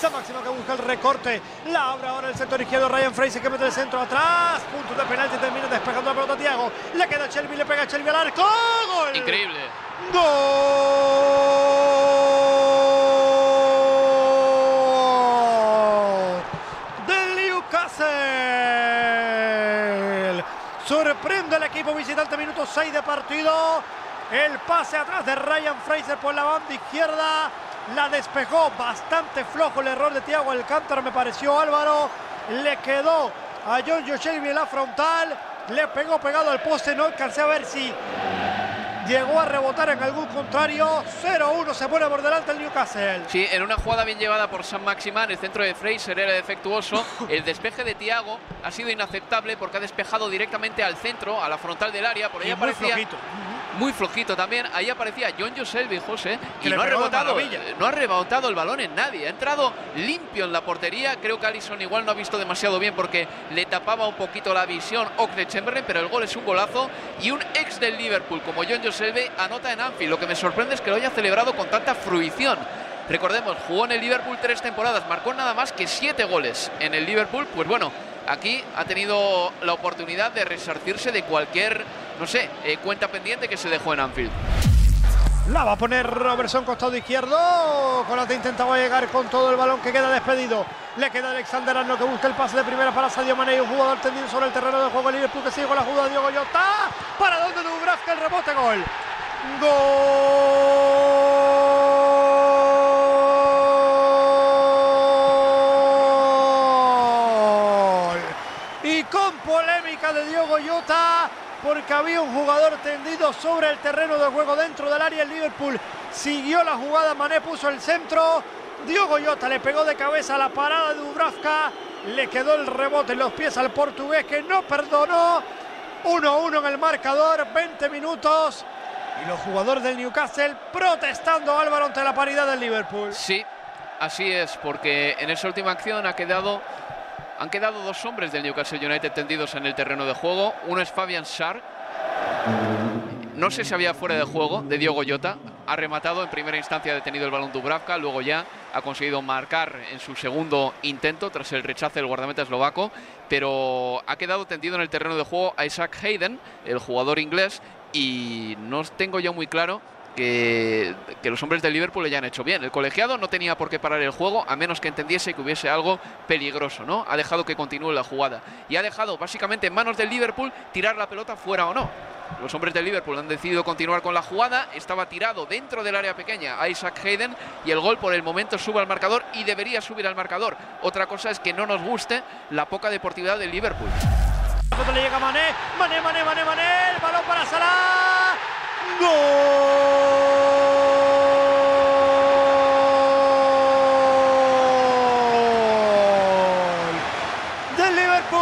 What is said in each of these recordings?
San Máximo que busca el recorte. La abre ahora el sector izquierdo. Ryan Fraser que mete el centro atrás. Punto de penalti. Termina despejando la pelota a Tiago. Le queda a Shelby. Le pega a Shelby al arco. ¡Gol! Increíble. ¡Gol! Del Newcastle. Sorprende el equipo visitante. Minuto 6 de partido. El pase atrás de Ryan Fraser por la banda izquierda. La despejó bastante flojo el error de Thiago Alcántara, me pareció Álvaro. Le quedó a John Shelby en la frontal. Le pegó pegado al poste. No alcancé a ver si llegó a rebotar en algún contrario. 0-1 se pone por delante el Newcastle. Sí, en una jugada bien llevada por San Maximán, el centro de Fraser era defectuoso. El despeje de Thiago ha sido inaceptable porque ha despejado directamente al centro, a la frontal del área. Por ahí Y aparecía. Muy flojito también. Ahí aparecía John Joselby, José, y no ha, rebotado, no ha rebotado el balón en nadie. Ha entrado limpio en la portería. Creo que Allison igual no ha visto demasiado bien porque le tapaba un poquito la visión Oxlade Chamberlain, pero el gol es un golazo. Y un ex del Liverpool como John Joselby anota en Anfield. Lo que me sorprende es que lo haya celebrado con tanta fruición. Recordemos, jugó en el Liverpool tres temporadas, marcó nada más que siete goles en el Liverpool. Pues bueno, aquí ha tenido la oportunidad de resarcirse de cualquier, no sé, eh, cuenta pendiente que se dejó en Anfield. La va a poner Robertson costado izquierdo. Con la que intentaba llegar con todo el balón que queda despedido. Le queda Alexander Arnold que busca el pase de primera para Sadio Mané. Un jugador tendido sobre el terreno de juego. El Liverpool que sigue con la jugada de Diogo Jota. ¿Para dónde Dubravka? El rebote gol. Gol. Y con polémica de Diogo Jota porque había un jugador tendido sobre el terreno de juego dentro del área. El Liverpool siguió la jugada, Mané puso el centro. Diogo Jota le pegó de cabeza la parada de Dubravka. Le quedó el rebote en los pies al portugués que no perdonó. 1-1 en el marcador, 20 minutos. Y los jugadores del Newcastle protestando Álvaro ante la paridad del Liverpool. Sí, así es, porque en esa última acción ha quedado, han quedado dos hombres del Newcastle United tendidos en el terreno de juego. Uno es Fabian Schär. No sé si había fuera de juego de Diogo Jota. Ha rematado en primera instancia, ha detenido el balón Dubravka. Luego ya ha conseguido marcar en su segundo intento tras el rechazo del guardameta eslovaco. Pero ha quedado tendido en el terreno de juego a Isaac Hayden, el jugador inglés. Y no tengo yo muy claro que, los hombres del Liverpool le hayan hecho bien. El colegiado no tenía por qué parar el juego a menos que entendiese que hubiese algo peligroso, ¿no? Ha dejado que continúe la jugada y ha dejado básicamente en manos del Liverpool tirar la pelota fuera o no. Los hombres del Liverpool han decidido continuar con la jugada. Estaba tirado dentro del área pequeña Isaac Hayden y el gol por el momento sube al marcador y debería subir al marcador. Otra cosa es que no nos guste la poca deportividad del Liverpool. Le llega Mané, Mané, Mané, Mané, Mané, balón para Salah. Gol del Liverpool.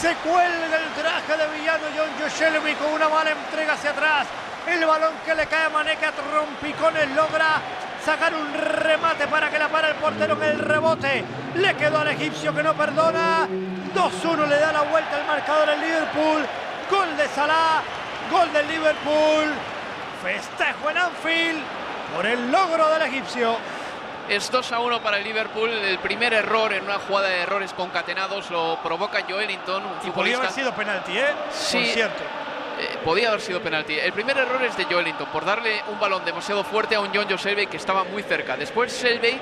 Se cuelga el traje de villano John Joe con una mala entrega hacia atrás. El balón que le cae a Mané que a trompicones logra sacar un remate para que la para el portero en el rebote. Le quedó al egipcio que no perdona. 2-1 le da la vuelta al marcador el Liverpool. Gol de Salah, gol del Liverpool. Festejo en Anfield por el logro del egipcio. Es 2 a 1 para el Liverpool. El primer error en una jugada de errores concatenados lo provoca Joelinton, un Y podría haber sido penalti, ¿eh? Sí. Por cierto. Podía haber sido penalti. El primer error es de Joelinton por darle un balón demasiado fuerte a un John Joe que estaba muy cerca. Después Selvey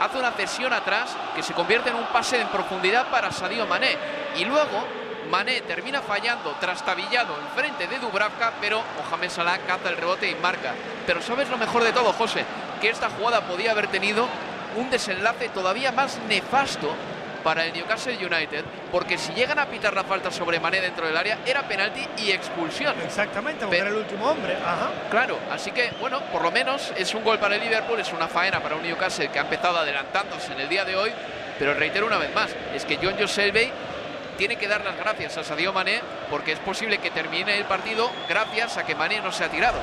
hace una cesión atrás que se convierte en un pase en profundidad para Sadio Mané. Y luego Mané termina fallando, trastabillado enfrente de Dubravka, pero Mohamed Salah caza el rebote y marca. Pero sabes lo mejor de todo, José, que esta jugada podía haber tenido un desenlace todavía más nefasto para el Newcastle United, porque si llegan a pitar la falta sobre Mané dentro del área, era penalti y expulsión. Exactamente, porque Pero- era el último hombre. Ajá. Claro, así que bueno, por lo menos es un gol para el Liverpool, es una faena para un Newcastle que ha empezado adelantándose en el día de hoy, Pero reitero una vez más, es que John Joselbey tiene que dar las gracias a Sadio Mané porque es posible que termine el partido gracias a que Mané no se ha tirado.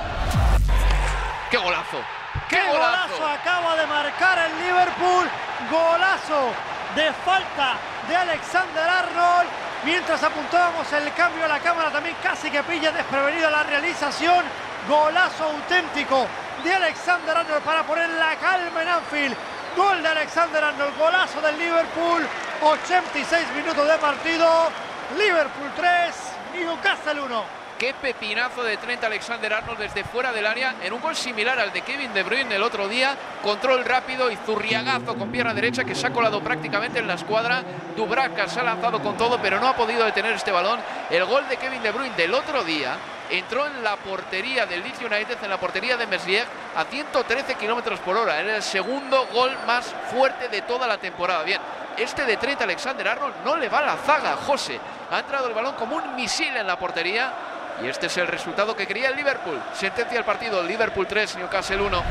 ¡Qué golazo! ¡Qué, golazo! Acaba de marcar el Liverpool. Golazo de falta de Alexander Arnold. Mientras apuntábamos el cambio a la cámara, también casi que pilla desprevenida la realización. Golazo auténtico de Alexander Arnold para poner la calma en Anfield. Gol de Alexander Arnold, golazo del Liverpool. 86 minutos de partido. Liverpool 3, Newcastle 1. Qué pepinazo de Trent Alexander Arnold desde fuera del área en un gol similar al de Kevin De Bruyne el otro día. Control rápido y zurriagazo con pierna derecha que se ha colado prácticamente en la escuadra. Dubravka se ha lanzado con todo pero no ha podido detener este balón. El gol de Kevin De Bruyne del otro día entró en la portería del Leeds United, en la portería de Mercier a 113 kilómetros por hora. Era el segundo gol más fuerte de toda la temporada. Bien, este de Trent Alexander Arnold no le va a la zaga, José. Ha entrado el balón como un misil en la portería y este es el resultado que quería el Liverpool. Sentencia el partido, Liverpool 3, Newcastle 1.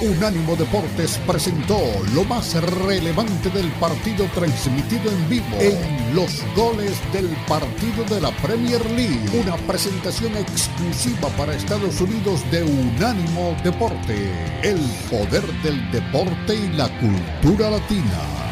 Unánimo Deportes presentó lo más relevante del partido transmitido en vivo en los goles del partido de la Premier League. Una presentación exclusiva para Estados Unidos de Unánimo Deporte. El poder del deporte y la cultura latina.